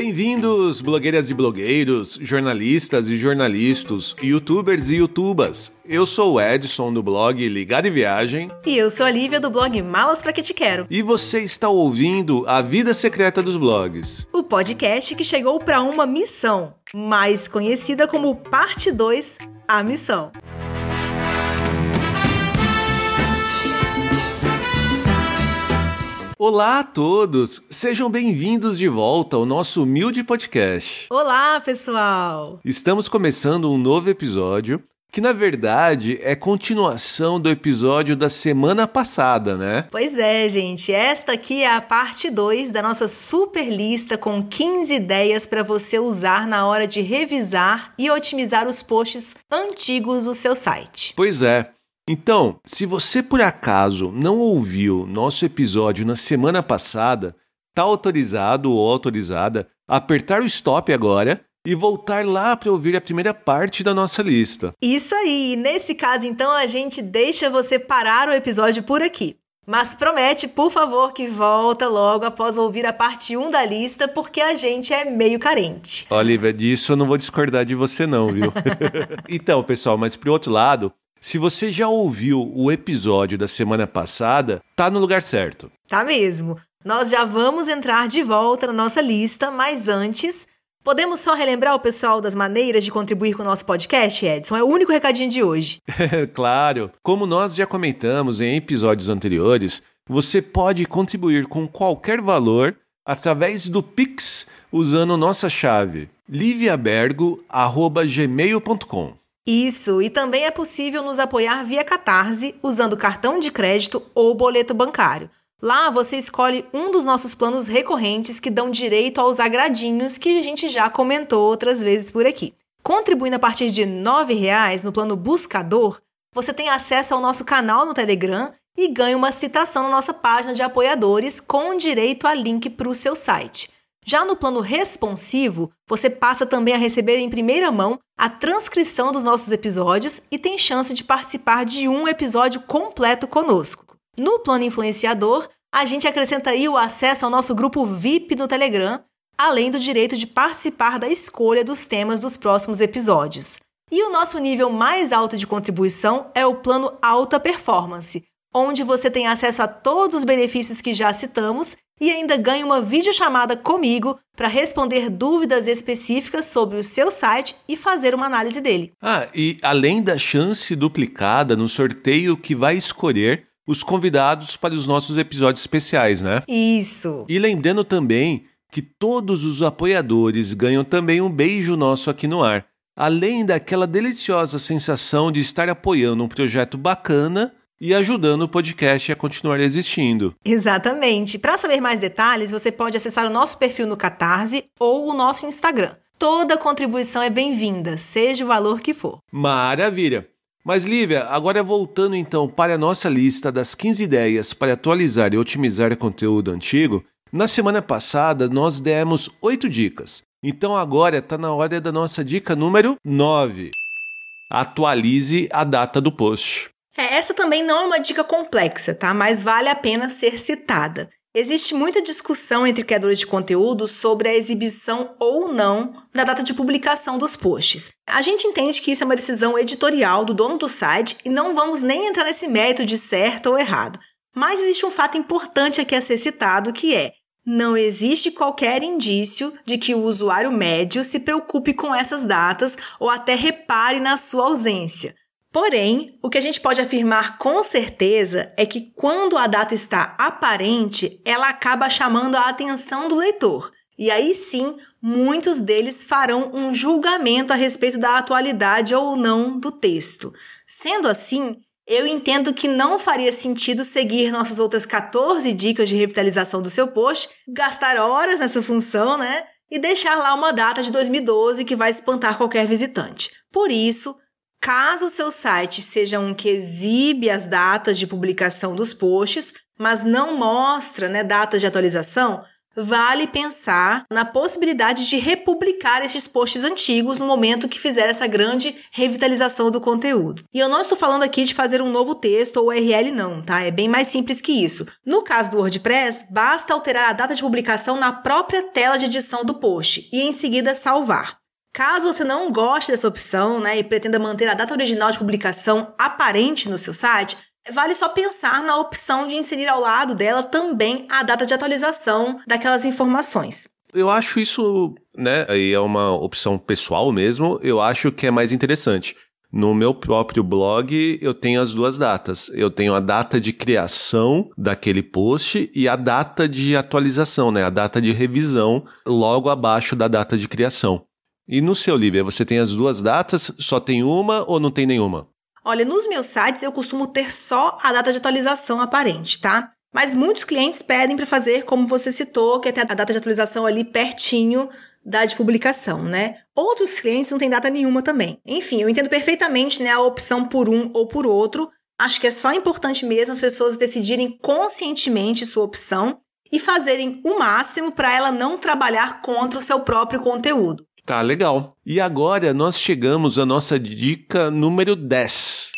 Bem-vindos, blogueiras e blogueiros, jornalistas e jornalistas, youtubers e youtubas. Eu sou o Edson do blog Ligado em Viagem. E eu sou a Lívia do blog Malas Pra Que Te Quero. E você está ouvindo A Vida Secreta dos Blogs. O podcast que chegou para uma missão, mais conhecida como Parte 2, A Missão. Olá a todos, sejam bem-vindos de volta ao nosso humilde podcast. Olá, pessoal! Estamos começando um novo episódio que na verdade é continuação do episódio da semana passada, né? Pois é, gente. Esta aqui é a parte 2 da nossa super lista com 15 ideias para você usar na hora de revisar e otimizar os posts antigos do seu site. Pois é. Então, se você por acaso não ouviu nosso episódio na semana passada, tá autorizado ou autorizada a apertar o stop agora e voltar lá para ouvir a primeira parte da nossa lista. Isso aí! Nesse caso, então, a gente deixa você parar o episódio por aqui. Mas promete, por favor, que volta logo após ouvir a parte 1 da lista, porque a gente é meio carente. Olivia, disso eu não vou discordar de você não, viu? então, pessoal, mas pro outro lado, se você já ouviu o episódio da semana passada, tá no lugar certo. Tá mesmo. Nós já vamos entrar de volta na nossa lista, mas antes, podemos só relembrar o pessoal das maneiras de contribuir com o nosso podcast, Edson? É o único recadinho de hoje. claro. Como nós já comentamos em episódios anteriores, você pode contribuir com qualquer valor através do Pix usando nossa chave liviabergo@gmail.com. Isso, e também é possível nos apoiar via Catarse, usando cartão de crédito ou boleto bancário. Lá você escolhe um dos nossos planos recorrentes que dão direito aos agradinhos que a gente já comentou outras vezes por aqui. Contribuindo a partir de R$ 9,00 no plano Buscador, você tem acesso ao nosso canal no Telegram e ganha uma citação na nossa página de apoiadores com direito a link para o seu site. Já no plano responsivo, você passa também a receber em primeira mão a transcrição dos nossos episódios e tem chance de participar de um episódio completo conosco. No plano influenciador, a gente acrescenta o acesso ao nosso grupo VIP no Telegram, além do direito de participar da escolha dos temas dos próximos episódios. E o nosso nível mais alto de contribuição é o plano Alta Performance, onde você tem acesso a todos os benefícios que já citamos e ainda ganha uma videochamada comigo para responder dúvidas específicas sobre o seu site e fazer uma análise dele. Ah, e além da chance duplicada no sorteio que vai escolher os convidados para os nossos episódios especiais, né? Isso. E lembrando também que todos os apoiadores ganham também um beijo nosso aqui no ar. Além daquela deliciosa sensação de estar apoiando um projeto bacana e ajudando o podcast a continuar existindo. Exatamente. Para saber mais detalhes, você pode acessar o nosso perfil no Catarse ou o nosso Instagram. Toda contribuição é bem-vinda, seja o valor que for. Maravilha! Mas, Lívia, agora voltando então para a nossa lista das 15 ideias para atualizar e otimizar conteúdo antigo, na semana passada nós demos 8 dicas. Então agora está na hora da nossa dica número 9. Atualize a data do post. É, essa também não é uma dica complexa, tá? Mas vale a pena ser citada. Existe muita discussão entre criadores de conteúdo sobre a exibição ou não da data de publicação dos posts. A gente entende que isso é uma decisão editorial do dono do site e não vamos nem entrar nesse mérito de certo ou errado. Mas existe um fato importante aqui a ser citado que é não existe qualquer indício de que o usuário médio se preocupe com essas datas ou até repare na sua ausência. Porém, o que a gente pode afirmar com certeza é que quando a data está aparente, ela acaba chamando a atenção do leitor. E aí sim, muitos deles farão um julgamento a respeito da atualidade ou não do texto. Sendo assim, eu entendo que não faria sentido seguir nossas outras 14 dicas de revitalização do seu post, gastar horas nessa função, né? E deixar lá uma data de 2012 que vai espantar qualquer visitante. Por isso, Caso seu site seja um que exibe as datas de publicação dos posts, mas não mostra né, datas de atualização, vale pensar na possibilidade de republicar esses posts antigos no momento que fizer essa grande revitalização do conteúdo. E eu não estou falando aqui de fazer um novo texto ou URL não, tá? É bem mais simples que isso. No caso do WordPress, basta alterar a data de publicação na própria tela de edição do post e em seguida salvar. Caso você não goste dessa opção né, e pretenda manter a data original de publicação aparente no seu site, vale só pensar na opção de inserir ao lado dela também a data de atualização daquelas informações. Eu acho isso, né, aí é uma opção pessoal mesmo, eu acho que é mais interessante. No meu próprio blog, eu tenho as duas datas. Eu tenho a data de criação daquele post e a data de atualização, né? A data de revisão logo abaixo da data de criação. E no seu Líbia, você tem as duas datas? Só tem uma ou não tem nenhuma? Olha, nos meus sites eu costumo ter só a data de atualização aparente, tá? Mas muitos clientes pedem para fazer como você citou, que é ter a data de atualização ali pertinho da de publicação, né? Outros clientes não têm data nenhuma também. Enfim, eu entendo perfeitamente né, a opção por um ou por outro. Acho que é só importante mesmo as pessoas decidirem conscientemente sua opção e fazerem o máximo para ela não trabalhar contra o seu próprio conteúdo. Tá legal. E agora nós chegamos à nossa dica número 10.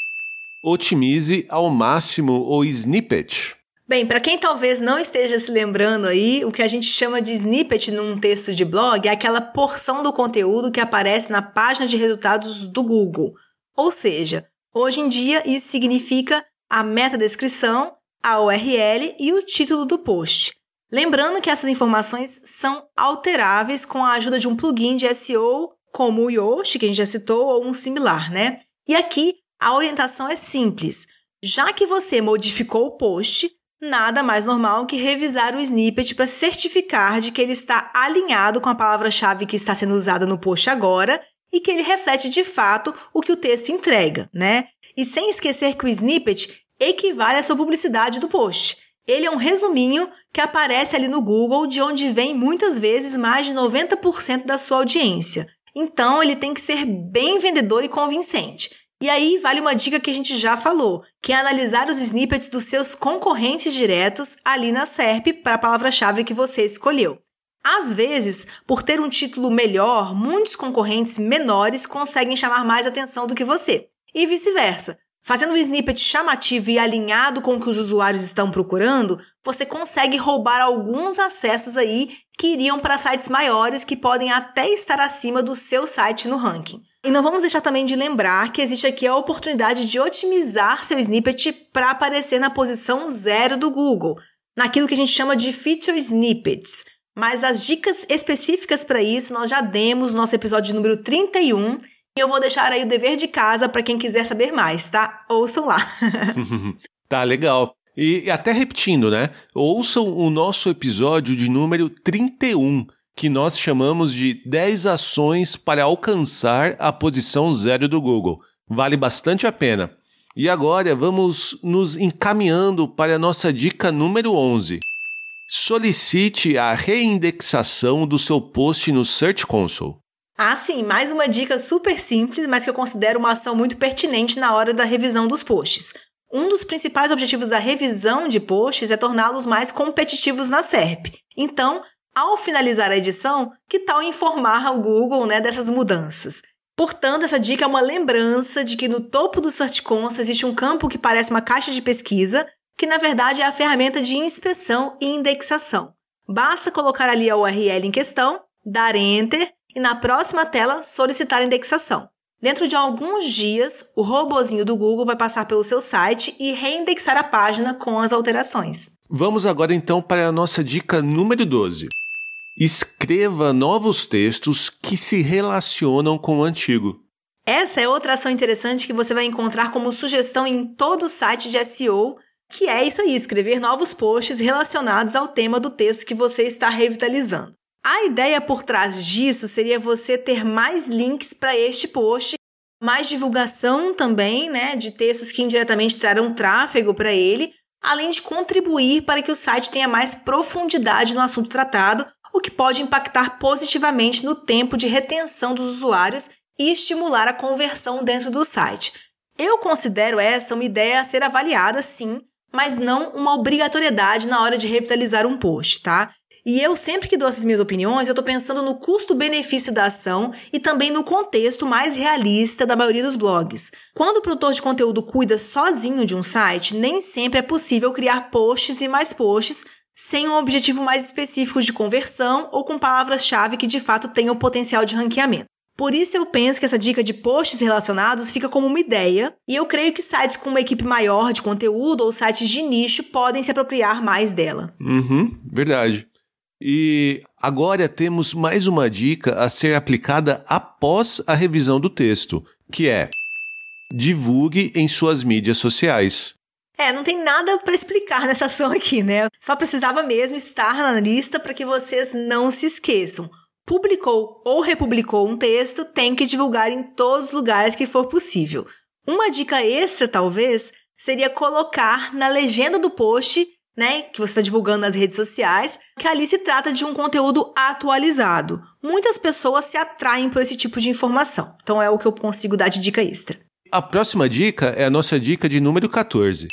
Otimize ao máximo o snippet. Bem, para quem talvez não esteja se lembrando aí, o que a gente chama de snippet num texto de blog é aquela porção do conteúdo que aparece na página de resultados do Google. Ou seja, hoje em dia isso significa a metadescrição, a URL e o título do post. Lembrando que essas informações são alteráveis com a ajuda de um plugin de SEO, como o Yoast, que a gente já citou, ou um similar, né? E aqui a orientação é simples. Já que você modificou o post, nada mais normal que revisar o snippet para certificar de que ele está alinhado com a palavra-chave que está sendo usada no post agora e que ele reflete de fato o que o texto entrega, né? E sem esquecer que o snippet equivale à sua publicidade do post. Ele é um resuminho que aparece ali no Google, de onde vem muitas vezes mais de 90% da sua audiência. Então, ele tem que ser bem vendedor e convincente. E aí vale uma dica que a gente já falou, que é analisar os snippets dos seus concorrentes diretos ali na SERP para a palavra-chave que você escolheu. Às vezes, por ter um título melhor, muitos concorrentes menores conseguem chamar mais atenção do que você. E vice-versa. Fazendo um snippet chamativo e alinhado com o que os usuários estão procurando, você consegue roubar alguns acessos aí que iriam para sites maiores que podem até estar acima do seu site no ranking. E não vamos deixar também de lembrar que existe aqui a oportunidade de otimizar seu snippet para aparecer na posição zero do Google, naquilo que a gente chama de feature snippets. Mas as dicas específicas para isso nós já demos no nosso episódio número 31 eu vou deixar aí o dever de casa para quem quiser saber mais, tá? Ouçam lá. tá legal. E até repetindo, né? Ouçam o nosso episódio de número 31, que nós chamamos de 10 ações para alcançar a posição zero do Google. Vale bastante a pena. E agora vamos nos encaminhando para a nossa dica número 11. Solicite a reindexação do seu post no Search Console. Ah, sim, mais uma dica super simples, mas que eu considero uma ação muito pertinente na hora da revisão dos posts. Um dos principais objetivos da revisão de posts é torná-los mais competitivos na SERP. Então, ao finalizar a edição, que tal informar o Google né, dessas mudanças? Portanto, essa dica é uma lembrança de que no topo do Search Console existe um campo que parece uma caixa de pesquisa, que na verdade é a ferramenta de inspeção e indexação. Basta colocar ali a URL em questão, dar Enter e na próxima tela solicitar indexação. Dentro de alguns dias, o robozinho do Google vai passar pelo seu site e reindexar a página com as alterações. Vamos agora então para a nossa dica número 12. Escreva novos textos que se relacionam com o antigo. Essa é outra ação interessante que você vai encontrar como sugestão em todo o site de SEO, que é isso aí, escrever novos posts relacionados ao tema do texto que você está revitalizando. A ideia por trás disso seria você ter mais links para este post, mais divulgação também, né, de textos que indiretamente trarão tráfego para ele, além de contribuir para que o site tenha mais profundidade no assunto tratado, o que pode impactar positivamente no tempo de retenção dos usuários e estimular a conversão dentro do site. Eu considero essa uma ideia a ser avaliada, sim, mas não uma obrigatoriedade na hora de revitalizar um post, tá? E eu sempre que dou essas minhas opiniões, eu estou pensando no custo-benefício da ação e também no contexto mais realista da maioria dos blogs. Quando o produtor de conteúdo cuida sozinho de um site, nem sempre é possível criar posts e mais posts sem um objetivo mais específico de conversão ou com palavras-chave que de fato tenham potencial de ranqueamento. Por isso eu penso que essa dica de posts relacionados fica como uma ideia, e eu creio que sites com uma equipe maior de conteúdo ou sites de nicho podem se apropriar mais dela. Uhum, verdade. E agora temos mais uma dica a ser aplicada após a revisão do texto, que é divulgue em suas mídias sociais. É, não tem nada para explicar nessa ação aqui, né? Só precisava mesmo estar na lista para que vocês não se esqueçam publicou ou republicou um texto, tem que divulgar em todos os lugares que for possível. Uma dica extra, talvez, seria colocar na legenda do post, né, que você está divulgando nas redes sociais, que ali se trata de um conteúdo atualizado. Muitas pessoas se atraem por esse tipo de informação. Então é o que eu consigo dar de dica extra. A próxima dica é a nossa dica de número 14.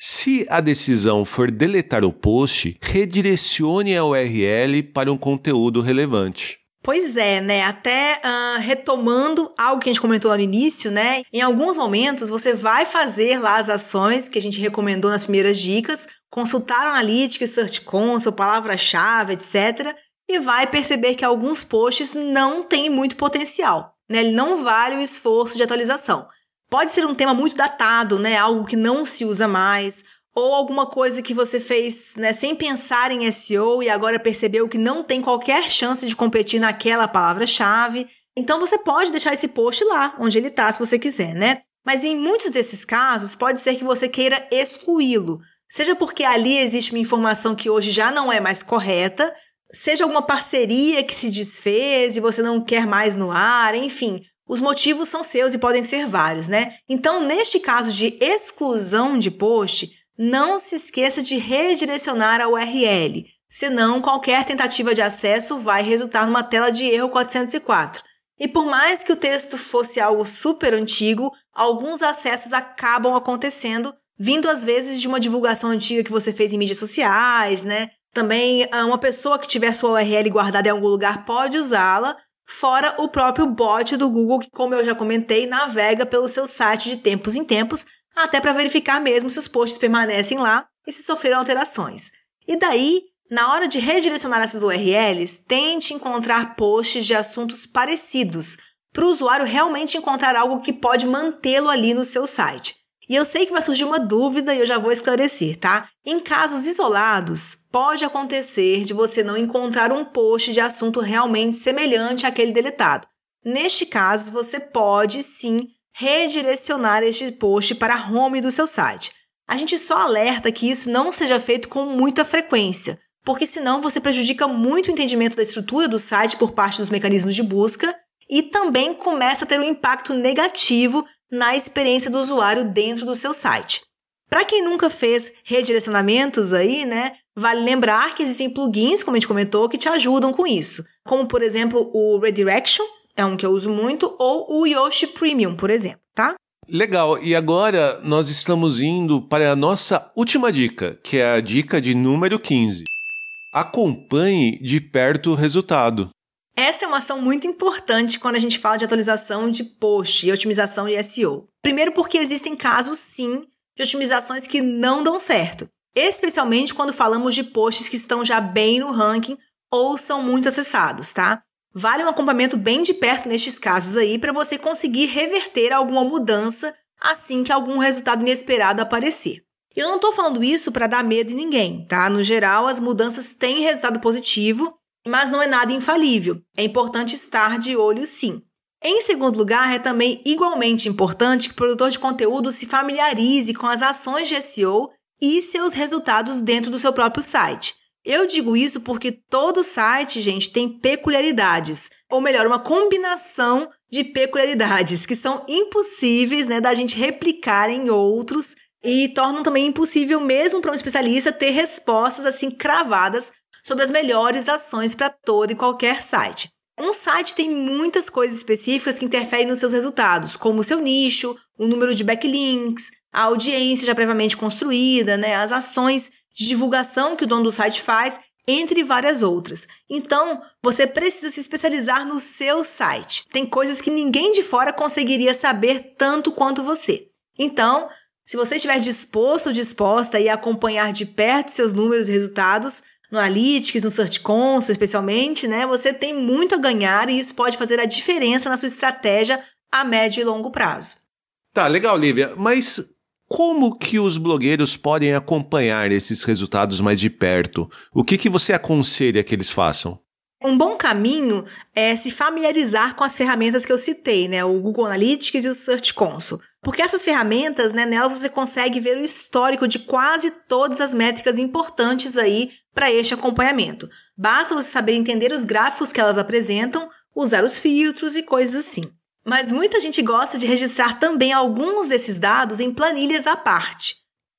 Se a decisão for deletar o post, redirecione a URL para um conteúdo relevante. Pois é, né? Até uh, retomando algo que a gente comentou lá no início, né? Em alguns momentos você vai fazer lá as ações que a gente recomendou nas primeiras dicas, consultar o Analytics, Search Console, palavra-chave, etc. E vai perceber que alguns posts não têm muito potencial, né? Ele não vale o esforço de atualização. Pode ser um tema muito datado, né? Algo que não se usa mais, ou alguma coisa que você fez né, sem pensar em SEO e agora percebeu que não tem qualquer chance de competir naquela palavra-chave. Então você pode deixar esse post lá, onde ele está, se você quiser, né? Mas em muitos desses casos, pode ser que você queira excluí-lo. Seja porque ali existe uma informação que hoje já não é mais correta, seja alguma parceria que se desfez e você não quer mais no ar, enfim, os motivos são seus e podem ser vários, né? Então, neste caso de exclusão de post, não se esqueça de redirecionar a URL, senão qualquer tentativa de acesso vai resultar numa tela de erro 404. E por mais que o texto fosse algo super antigo, alguns acessos acabam acontecendo, vindo às vezes de uma divulgação antiga que você fez em mídias sociais, né? Também ah, uma pessoa que tiver sua URL guardada em algum lugar pode usá-la, fora o próprio bot do Google, que, como eu já comentei, navega pelo seu site de tempos em tempos, até para verificar mesmo se os posts permanecem lá e se sofreram alterações. E daí, na hora de redirecionar essas URLs, tente encontrar posts de assuntos parecidos, para o usuário realmente encontrar algo que pode mantê-lo ali no seu site. E eu sei que vai surgir uma dúvida e eu já vou esclarecer, tá? Em casos isolados, pode acontecer de você não encontrar um post de assunto realmente semelhante àquele deletado. Neste caso, você pode sim redirecionar este post para a home do seu site. A gente só alerta que isso não seja feito com muita frequência, porque senão você prejudica muito o entendimento da estrutura do site por parte dos mecanismos de busca e também começa a ter um impacto negativo na experiência do usuário dentro do seu site. Para quem nunca fez redirecionamentos aí, né, vale lembrar que existem plugins, como a gente comentou, que te ajudam com isso, como por exemplo o Redirection, é um que eu uso muito, ou o Yoshi Premium, por exemplo, tá? Legal, e agora nós estamos indo para a nossa última dica, que é a dica de número 15. Acompanhe de perto o resultado. Essa é uma ação muito importante quando a gente fala de atualização de post e otimização de SEO. Primeiro, porque existem casos, sim, de otimizações que não dão certo, especialmente quando falamos de posts que estão já bem no ranking ou são muito acessados, tá? Vale um acompanhamento bem de perto nestes casos aí para você conseguir reverter alguma mudança assim que algum resultado inesperado aparecer. Eu não estou falando isso para dar medo em ninguém, tá? No geral, as mudanças têm resultado positivo mas não é nada infalível. É importante estar de olho sim. Em segundo lugar, é também igualmente importante que o produtor de conteúdo se familiarize com as ações de SEO e seus resultados dentro do seu próprio site. Eu digo isso porque todo site, gente, tem peculiaridades, ou melhor, uma combinação de peculiaridades que são impossíveis né, da gente replicar em outros e tornam também impossível mesmo para um especialista ter respostas assim cravadas sobre as melhores ações para todo e qualquer site. Um site tem muitas coisas específicas que interferem nos seus resultados, como o seu nicho, o número de backlinks, a audiência já previamente construída, né, as ações de divulgação que o dono do site faz, entre várias outras. Então, você precisa se especializar no seu site. Tem coisas que ninguém de fora conseguiria saber tanto quanto você. Então, se você estiver disposto ou disposta a acompanhar de perto seus números e resultados, no Analytics, no Search Console especialmente, né, você tem muito a ganhar e isso pode fazer a diferença na sua estratégia a médio e longo prazo. Tá, legal, Lívia. Mas como que os blogueiros podem acompanhar esses resultados mais de perto? O que, que você aconselha que eles façam? Um bom caminho é se familiarizar com as ferramentas que eu citei, né? O Google Analytics e o Search Console. Porque essas ferramentas, né, nelas você consegue ver o histórico de quase todas as métricas importantes aí para este acompanhamento. Basta você saber entender os gráficos que elas apresentam, usar os filtros e coisas assim. Mas muita gente gosta de registrar também alguns desses dados em planilhas à parte.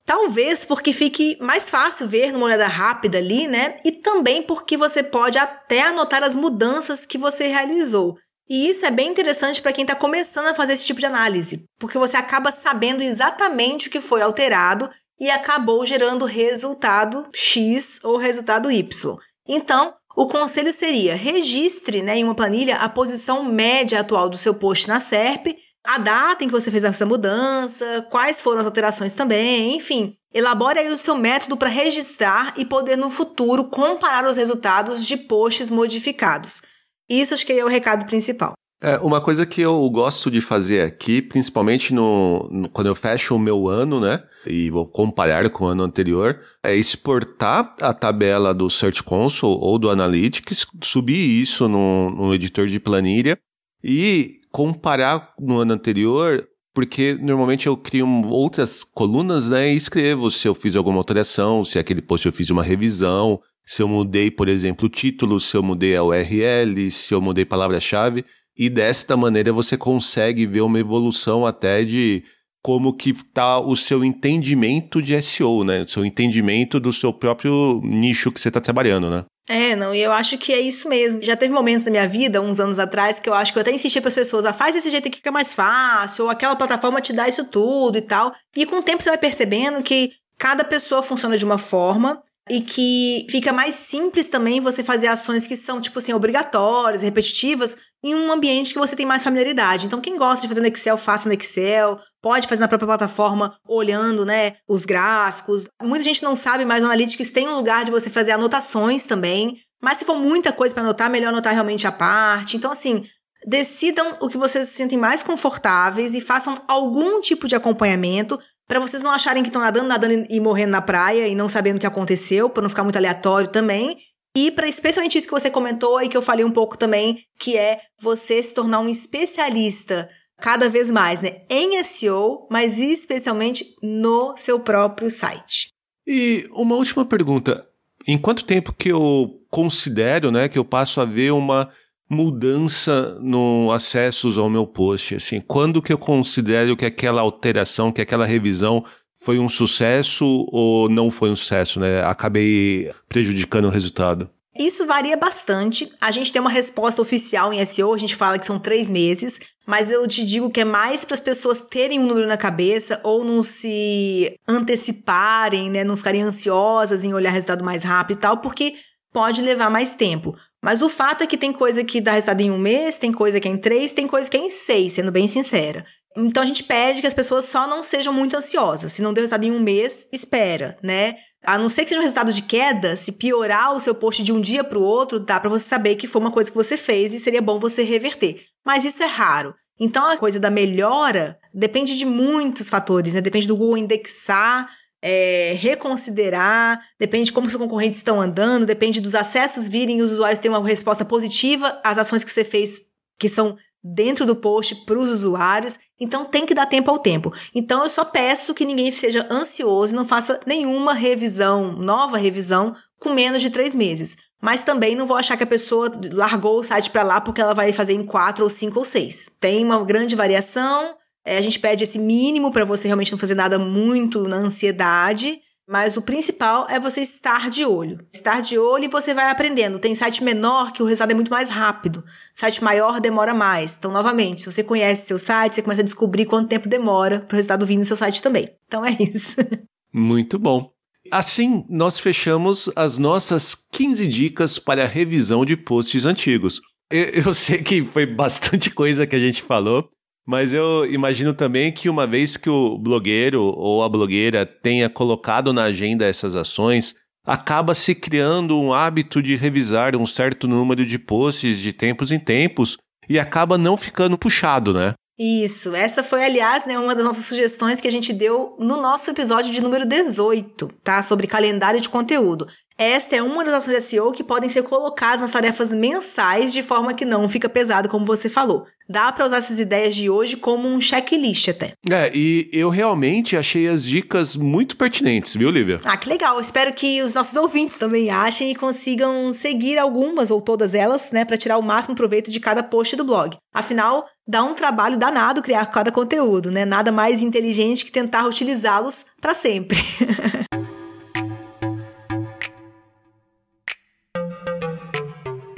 Talvez porque fique mais fácil ver numa olhada rápida ali, né? E também porque você pode até anotar as mudanças que você realizou. E isso é bem interessante para quem está começando a fazer esse tipo de análise, porque você acaba sabendo exatamente o que foi alterado e acabou gerando resultado X ou resultado Y. Então, o conselho seria: registre né, em uma planilha a posição média atual do seu post na SERP a data em que você fez essa mudança, quais foram as alterações também, enfim. Elabore aí o seu método para registrar e poder no futuro comparar os resultados de posts modificados. Isso acho que é o recado principal. É, uma coisa que eu gosto de fazer aqui, principalmente no, no, quando eu fecho o meu ano, né? E vou comparar com o ano anterior, é exportar a tabela do Search Console ou do Analytics, subir isso no, no editor de planilha e comparar no ano anterior, porque normalmente eu crio outras colunas, né, e escrevo se eu fiz alguma alteração, se aquele post eu fiz uma revisão, se eu mudei, por exemplo, o título, se eu mudei a URL, se eu mudei palavra-chave, e desta maneira você consegue ver uma evolução até de como que está o seu entendimento de SEO, né? O seu entendimento do seu próprio nicho que você está trabalhando, né? É, não, e eu acho que é isso mesmo. Já teve momentos na minha vida, uns anos atrás, que eu acho que eu até insisti para as pessoas, ah, faz desse jeito aqui que é mais fácil, ou aquela plataforma te dá isso tudo e tal. E com o tempo você vai percebendo que cada pessoa funciona de uma forma e que fica mais simples também você fazer ações que são, tipo assim, obrigatórias, repetitivas, em um ambiente que você tem mais familiaridade. Então, quem gosta de fazer no Excel, faça no Excel, pode fazer na própria plataforma, olhando, né, os gráficos. Muita gente não sabe, mas o Analytics tem um lugar de você fazer anotações também. Mas se for muita coisa para anotar, melhor anotar realmente a parte. Então, assim, decidam o que vocês se sentem mais confortáveis e façam algum tipo de acompanhamento para vocês não acharem que estão nadando, nadando e morrendo na praia e não sabendo o que aconteceu, para não ficar muito aleatório também. E para especialmente isso que você comentou e que eu falei um pouco também, que é você se tornar um especialista cada vez mais, né, em SEO, mas especialmente no seu próprio site. E uma última pergunta, em quanto tempo que eu considero, né, que eu passo a ver uma mudança no acessos ao meu post? Assim, quando que eu considero que aquela alteração, que aquela revisão foi um sucesso ou não foi um sucesso, né? Acabei prejudicando o resultado. Isso varia bastante. A gente tem uma resposta oficial em SEO, a gente fala que são três meses, mas eu te digo que é mais para as pessoas terem um número na cabeça ou não se anteciparem, né? Não ficarem ansiosas em olhar resultado mais rápido e tal, porque pode levar mais tempo. Mas o fato é que tem coisa que dá resultado em um mês, tem coisa que é em três, tem coisa que é em seis, sendo bem sincera. Então a gente pede que as pessoas só não sejam muito ansiosas. Se não deu resultado em um mês, espera, né? A não ser que seja um resultado de queda, se piorar o seu post de um dia para o outro, dá para você saber que foi uma coisa que você fez e seria bom você reverter. Mas isso é raro. Então a coisa da melhora depende de muitos fatores, né? Depende do Google indexar é, reconsiderar, depende de como os concorrentes estão andando, depende dos acessos virem e os usuários terem uma resposta positiva às ações que você fez que são dentro do post para os usuários. Então tem que dar tempo ao tempo. Então eu só peço que ninguém seja ansioso e não faça nenhuma revisão, nova revisão, com menos de três meses. Mas também não vou achar que a pessoa largou o site para lá porque ela vai fazer em quatro ou cinco ou seis. Tem uma grande variação é, a gente pede esse mínimo para você realmente não fazer nada muito na ansiedade. Mas o principal é você estar de olho. Estar de olho e você vai aprendendo. Tem site menor que o resultado é muito mais rápido. Site maior demora mais. Então, novamente, se você conhece seu site, você começa a descobrir quanto tempo demora para o resultado vir no seu site também. Então é isso. Muito bom. assim nós fechamos as nossas 15 dicas para a revisão de posts antigos. Eu, eu sei que foi bastante coisa que a gente falou, mas eu imagino também que uma vez que o blogueiro ou a blogueira tenha colocado na agenda essas ações, acaba se criando um hábito de revisar um certo número de posts de tempos em tempos e acaba não ficando puxado, né? Isso, essa foi, aliás, né, uma das nossas sugestões que a gente deu no nosso episódio de número 18, tá? Sobre calendário de conteúdo. Esta é uma das ações SEO que podem ser colocadas nas tarefas mensais de forma que não fica pesado, como você falou. Dá para usar essas ideias de hoje como um checklist até. É, e eu realmente achei as dicas muito pertinentes, viu, Lívia? Ah, que legal. Espero que os nossos ouvintes também achem e consigam seguir algumas ou todas elas, né, para tirar o máximo proveito de cada post do blog. Afinal, dá um trabalho danado criar cada conteúdo, né? Nada mais inteligente que tentar utilizá-los para sempre.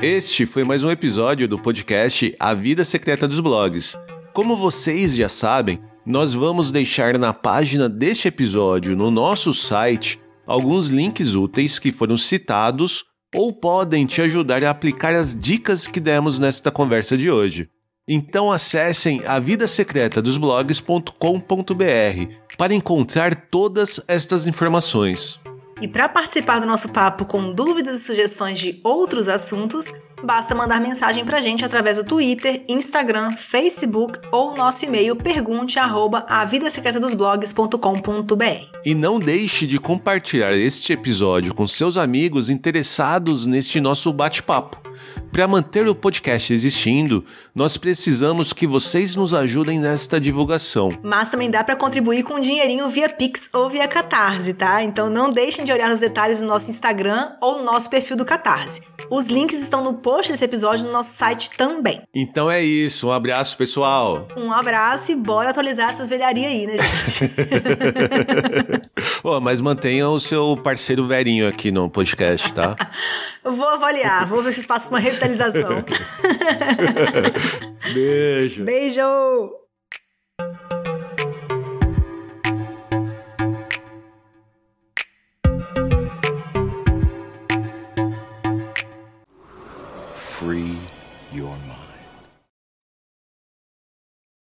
Este foi mais um episódio do podcast A Vida Secreta dos Blogs. Como vocês já sabem, nós vamos deixar na página deste episódio no nosso site alguns links úteis que foram citados ou podem te ajudar a aplicar as dicas que demos nesta conversa de hoje. Então acessem avidasecretadosblogs.com.br para encontrar todas estas informações. E para participar do nosso papo com dúvidas e sugestões de outros assuntos, basta mandar mensagem para a gente através do Twitter, Instagram, Facebook ou nosso e-mail pergunte@avidasecretadosblogs.com.br. E não deixe de compartilhar este episódio com seus amigos interessados neste nosso bate-papo. Para manter o podcast existindo, nós precisamos que vocês nos ajudem nesta divulgação. Mas também dá para contribuir com um dinheirinho via Pix ou via Catarse, tá? Então não deixem de olhar os detalhes no nosso Instagram ou no nosso perfil do Catarse. Os links estão no post desse episódio no nosso site também. Então é isso, um abraço pessoal. Um abraço e bora atualizar essas velharias aí, né, gente? Pô, mas mantenha o seu parceiro velhinho aqui no podcast, tá? vou avaliar, vou ver se espaço para revitalização. Beijo. Beijo.